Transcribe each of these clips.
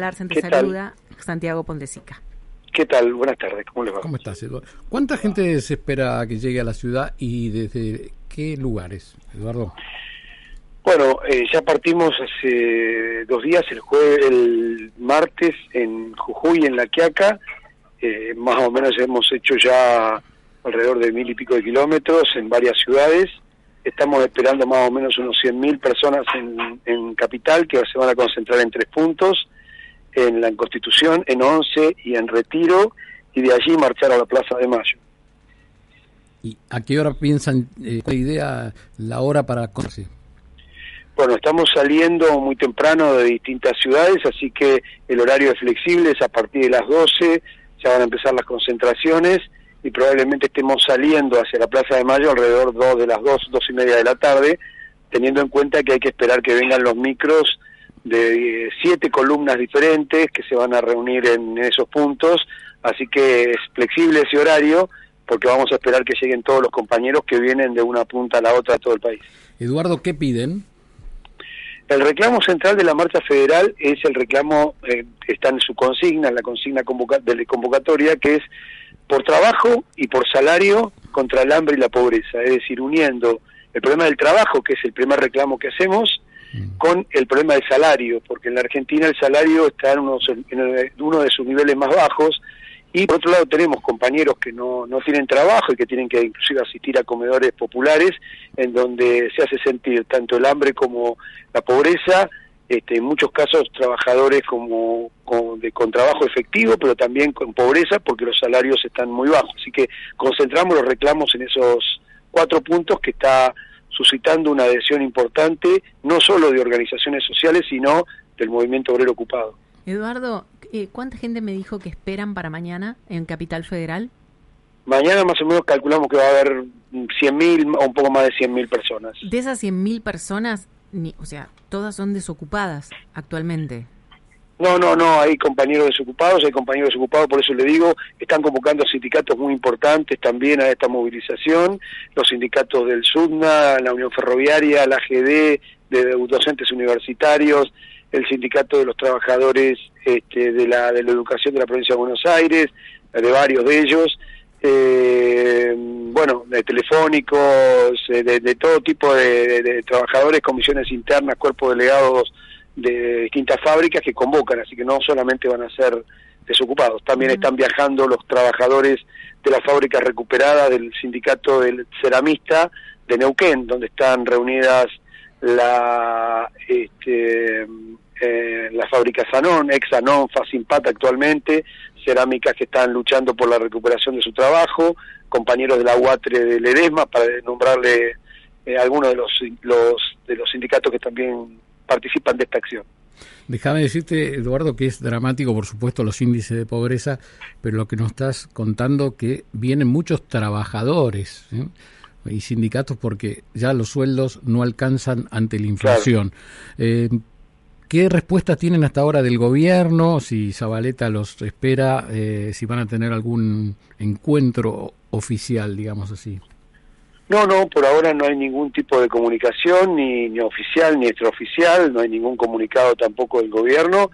Larsen te saluda, Santiago Pondesica. ¿Qué tal? Buenas tardes, ¿cómo le va? ¿Cómo estás, Eduardo? ¿Cuánta gente se espera que llegue a la ciudad y desde qué lugares, Eduardo? Bueno, eh, ya partimos hace dos días, el jueves, el martes en Jujuy, en La Quiaca, eh, más o menos hemos hecho ya alrededor de mil y pico de kilómetros en varias ciudades, estamos esperando más o menos unos 100.000 personas en, en Capital que se van a concentrar en tres puntos, en la Constitución, en Once y en Retiro, y de allí marchar a la Plaza de Mayo. ¿Y a qué hora piensan, eh, idea, la hora para conocer? Bueno, estamos saliendo muy temprano de distintas ciudades, así que el horario es flexible, es a partir de las 12, ya van a empezar las concentraciones y probablemente estemos saliendo hacia la Plaza de Mayo alrededor dos de las 2, dos y media de la tarde, teniendo en cuenta que hay que esperar que vengan los micros de siete columnas diferentes que se van a reunir en esos puntos, así que es flexible ese horario porque vamos a esperar que lleguen todos los compañeros que vienen de una punta a la otra de todo el país. Eduardo, ¿qué piden? El reclamo central de la marcha federal es el reclamo, eh, está en su consigna, en la consigna de convocatoria, que es por trabajo y por salario contra el hambre y la pobreza, es decir, uniendo el problema del trabajo, que es el primer reclamo que hacemos, con el problema del salario, porque en la Argentina el salario está en, uno de sus niveles más bajos y por otro lado tenemos compañeros que no, no tienen trabajo y que tienen que inclusive asistir a comedores populares en donde se hace sentir tanto el hambre como la pobreza, este, en muchos casos trabajadores como, con, de, con trabajo efectivo, pero también con pobreza porque los salarios están muy bajos. Así que concentramos los reclamos en esos cuatro puntos que está suscitando una adhesión importante, no solo de organizaciones sociales, sino del movimiento obrero ocupado. Eduardo, eh, ¿cuánta gente me dijo que esperan para mañana en Capital Federal? Mañana más o menos calculamos que va a haber 100.000 o un poco más de 100.000 personas. De esas 100.000 personas, ni, o sea, todas son desocupadas actualmente. No, no, no, hay compañeros desocupados, hay compañeros desocupados, por eso le digo, están convocando sindicatos muy importantes también a esta movilización, los sindicatos del SUDNA, la Unión Ferroviaria, la AGD, de docentes universitarios, el sindicato de los trabajadores este, de, la, de la educación de la provincia de Buenos Aires, de varios de ellos, eh, bueno, de telefónicos, eh, de, todo tipo de, de, trabajadores, comisiones internas, cuerpos delegados de distintas fábricas que convocan, así que no solamente van a ser desocupados, también están viajando los trabajadores de la fábrica recuperada del sindicato del ceramista de Neuquén, donde están reunidas la este, eh, la fábrica Sanón, ex Sanón, Facimpata actualmente, cerámicas que están luchando por la recuperación de su trabajo, compañeros de la UATRE de Ledesma, para nombrarle eh, algunos de los, los, de los sindicatos que también participan de esta acción. Déjame decirte, Eduardo, que es dramático, por supuesto, los índices de pobreza, pero lo que nos estás contando que vienen muchos trabajadores ¿eh? y sindicatos porque ya los sueldos no alcanzan ante la inflación. Eh, ¿Qué respuesta tienen hasta ahora del gobierno? Si Zabaleta los espera, eh, si van a tener algún encuentro oficial, digamos así. No, no, por ahora no hay ningún tipo de comunicación, ni, ni oficial ni extraoficial, no hay ningún comunicado tampoco del gobierno,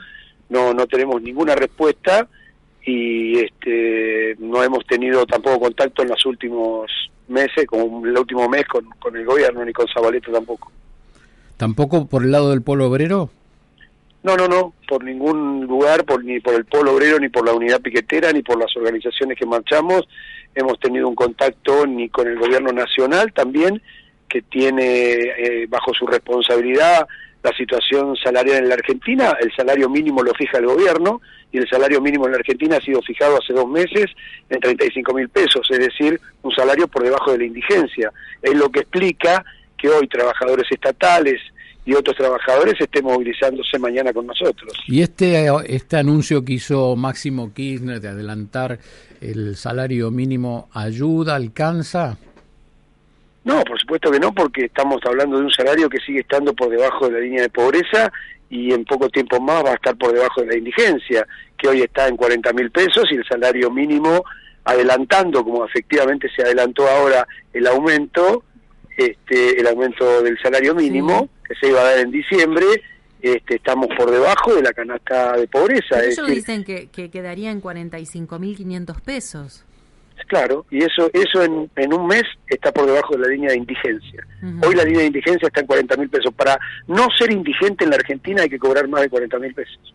no, no tenemos ninguna respuesta y este, no hemos tenido tampoco contacto en los últimos meses, como el último mes con, con el gobierno, ni con Zabaleta tampoco. ¿Tampoco por el lado del polo obrero? No, no, no, por ningún lugar, por, ni por el polo obrero, ni por la unidad piquetera, ni por las organizaciones que marchamos hemos tenido un contacto ni con el gobierno nacional también, que tiene eh, bajo su responsabilidad la situación salarial en la Argentina, el salario mínimo lo fija el gobierno y el salario mínimo en la Argentina ha sido fijado hace dos meses en 35 mil pesos, es decir, un salario por debajo de la indigencia. Es lo que explica que hoy trabajadores estatales, y otros trabajadores estén movilizándose mañana con nosotros. ¿Y este, este anuncio que hizo Máximo Kirchner de adelantar el salario mínimo ayuda, alcanza? No, por supuesto que no, porque estamos hablando de un salario que sigue estando por debajo de la línea de pobreza y en poco tiempo más va a estar por debajo de la indigencia, que hoy está en 40 mil pesos y el salario mínimo adelantando, como efectivamente se adelantó ahora el aumento, este, el aumento del salario mínimo, que se iba a dar en diciembre, este, estamos por debajo de la canasta de pobreza. ellos dicen que, que quedaría en 45.500 pesos. Claro, y eso eso en, en, un mes está por debajo de la línea de indigencia. Hoy la línea de indigencia está en 40 mil pesos. Para no ser indigente en la Argentina hay que cobrar más de 40 mil pesos.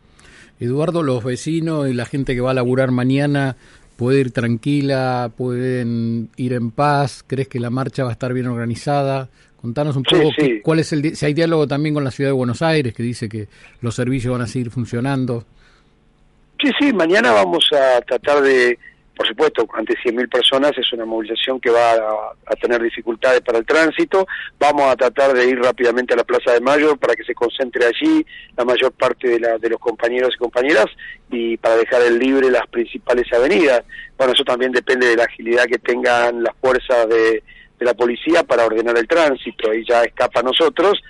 Eduardo, los vecinos y la gente que va a laburar mañana puede ir tranquila, pueden ir en paz. ¿Crees que la marcha va a estar bien organizada? Contanos un poco cuál es el si hay diálogo también con la ciudad de Buenos Aires que dice que los servicios van a seguir funcionando. Sí, sí, mañana vamos a tratar de por supuesto, ante 100.000 personas es una movilización que va a, tener dificultades para el tránsito. Vamos a tratar de ir rápidamente a la Plaza de Mayo para que se concentre allí la mayor parte de, la, de los compañeros y compañeras y para dejar en libre las principales avenidas. Bueno, eso también depende de la agilidad que tengan las fuerzas de, la policía para ordenar el tránsito. Ahí ya escapa a nosotros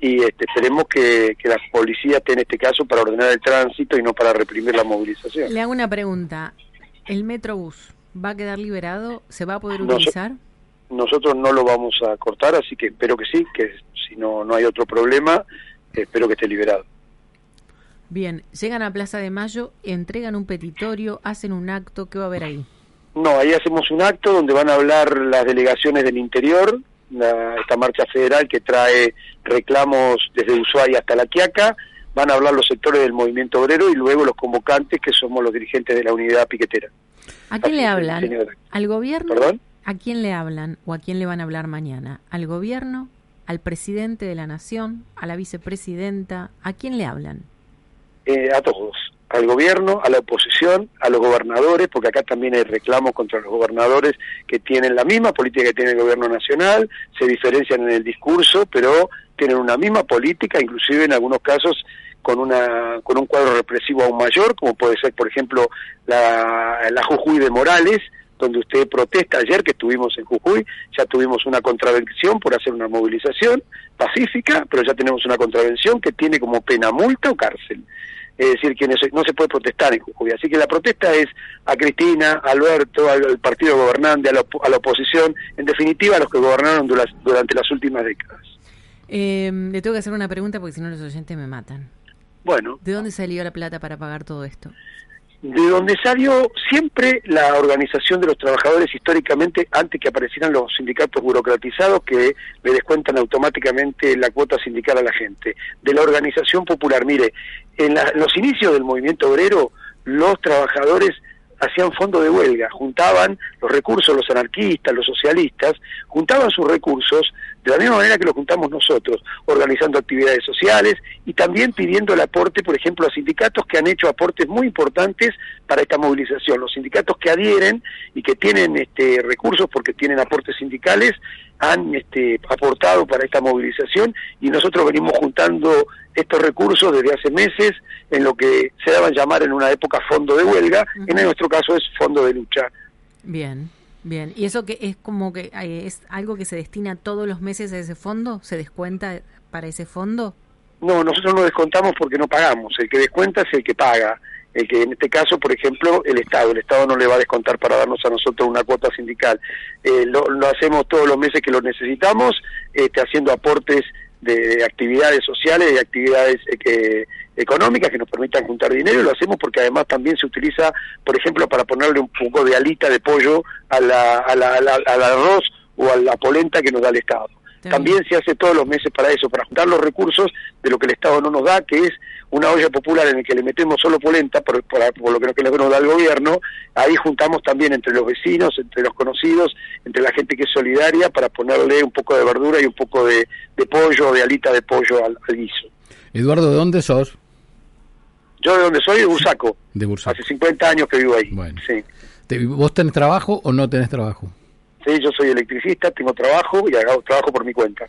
y este, esperemos que, que, la policía esté en este caso para ordenar el tránsito y no para reprimir la movilización. Le hago una pregunta. ¿El Metrobús va a quedar liberado? ¿Se va a poder utilizar? nosotros no lo vamos a cortar, así que espero que sí, que si no, no hay otro problema, espero que esté liberado. Bien, llegan a Plaza de Mayo, entregan un petitorio, hacen un acto, ¿qué va a haber ahí? No, ahí hacemos un acto donde van a hablar las delegaciones del interior, esta marcha federal que trae reclamos desde Ushuaia hasta La Quiaca, van a hablar los sectores del movimiento obrero y luego los convocantes, que somos los dirigentes de la unidad piquetera. ¿A quién le hablan? ¿Al gobierno? ¿Perdón? ¿A quién le hablan o a quién le van a hablar mañana? ¿Al gobierno? ¿Al presidente de la nación? ¿A la vicepresidenta? ¿A quién le hablan? Eh, a todos, al gobierno, a la oposición, a los gobernadores, porque acá también hay reclamos contra los gobernadores que tienen la misma política que tiene el gobierno nacional, se diferencian en el discurso, pero tienen una misma política, inclusive en algunos casos con una con un cuadro represivo aún mayor, como puede ser, por ejemplo, la, la Jujuy de Morales, donde usted protesta ayer que estuvimos en Jujuy, ya tuvimos una contravención por hacer una movilización pacífica, pero ya tenemos una contravención que tiene como pena multa o cárcel. Es decir, que no se, puede protestar en Jujuy. Así que la protesta es a Cristina, a Alberto, al, partido gobernante, a la, a la, oposición, en definitiva a los que gobernaron durante las últimas décadas. Eh, le tengo que hacer una pregunta porque si no los oyentes me matan. Bueno. ¿De dónde salió la plata para pagar todo esto? De donde salió siempre la organización de los trabajadores históricamente antes que aparecieran los sindicatos burocratizados que le descuentan automáticamente la cuota sindical a la gente. De la organización popular. Mire, en los inicios del movimiento obrero, los trabajadores hacían fondo de huelga, juntaban los recursos, los anarquistas, los socialistas, juntaban sus recursos de la misma manera que lo juntamos nosotros, organizando actividades sociales y también pidiendo el aporte, por ejemplo, a sindicatos que han hecho aportes muy importantes para esta movilización. Los sindicatos que adhieren y que tienen este, recursos porque tienen aportes sindicales han este, aportado para esta movilización y nosotros venimos juntando estos recursos desde hace meses en lo que se daban llamar en una época fondo de huelga, en nuestro caso es fondo de lucha. Bien. Bien, ¿y eso que es como que eh, es algo que se destina todos los meses a ese fondo? ¿Se descuenta para ese fondo? No, nosotros no descontamos porque no pagamos. El que descuenta es el que paga. El que en este caso, por ejemplo, el Estado. El Estado no le va a descontar para darnos a nosotros una cuota sindical. Eh, lo, hacemos todos los meses que lo necesitamos, este, haciendo aportes de, actividades sociales, de actividades eh, económicas que nos permitan juntar dinero y lo hacemos porque además también se utiliza, por ejemplo, para ponerle un poco de alita de pollo a la, a la, al arroz o a la polenta que nos da el Estado. También se hace todos los meses para eso, para juntar los recursos de lo que el Estado no nos da, que es una olla popular en la que le metemos solo polenta, por, por, lo que nos da el gobierno, ahí juntamos también entre los vecinos, entre los conocidos, entre la gente que es solidaria, para ponerle un poco de verdura y un poco de, pollo, de alita de pollo al, al guiso. Eduardo, ¿de dónde sos? Yo de donde soy, de Bursaco. De Bursaco. Hace 50 años que vivo ahí. Bueno. Sí. ¿Vos tenés trabajo o no tenés trabajo? Sí, yo soy electricista, tengo trabajo y hago trabajo por mi cuenta.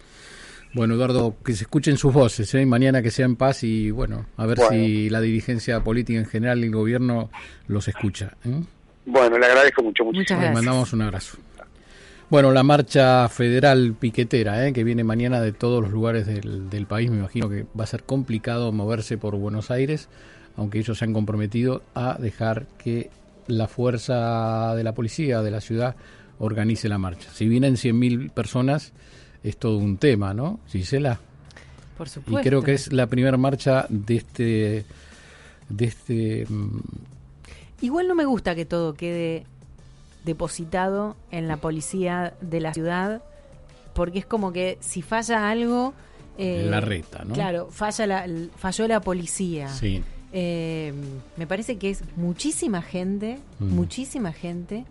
Bueno, Eduardo, que se escuchen sus voces, ¿eh? mañana que sea en paz y bueno, a ver si la dirigencia política en general y el gobierno los escucha. ¿eh? Bueno, le agradezco mucho. Muchas gracias. Le mandamos un abrazo. Bueno, la marcha federal piquetera, ¿eh? que viene mañana de todos los lugares del, del país, me imagino que va a ser complicado moverse por Buenos Aires aunque ellos se han comprometido a dejar que la fuerza de la policía de la ciudad organice la marcha. Si vienen 100.000 personas, es todo un tema, ¿no? Gisela. Por supuesto. Y creo que es la primera marcha de este... De este mm, Igual no me gusta que todo quede depositado en la policía de la ciudad, porque es como que si falla algo... Eh, la reta, ¿no? Claro, falla la, falló la policía. Sí. Eh, me parece que es muchísima gente, mm. muchísima gente.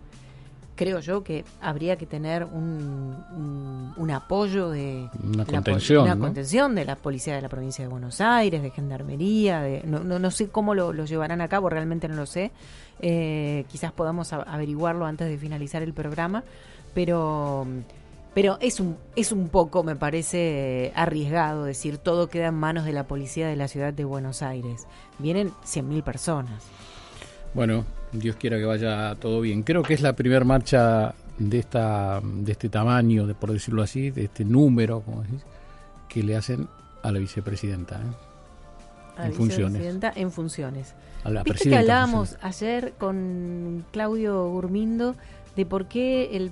Creo yo que habría que tener un, un, apoyo de una contención, una contención de la policía de la provincia de Buenos Aires, de gendarmería, de, no, no, sé cómo lo, llevarán a cabo, realmente no lo sé. Eh, quizás podamos averiguarlo antes de finalizar el programa, pero pero es un, es un poco, me parece, arriesgado decir todo queda en manos de la policía de la ciudad de Buenos Aires. Vienen 100.000 personas. Bueno, Dios quiera que vaya todo bien. Creo que es la primera marcha de esta de este tamaño, de, por decirlo así, de este número, como decís, que le hacen a la vicepresidenta. ¿eh? en funciones. En funciones. Viste que hablábamos ayer con Claudio Gurmindo de por qué el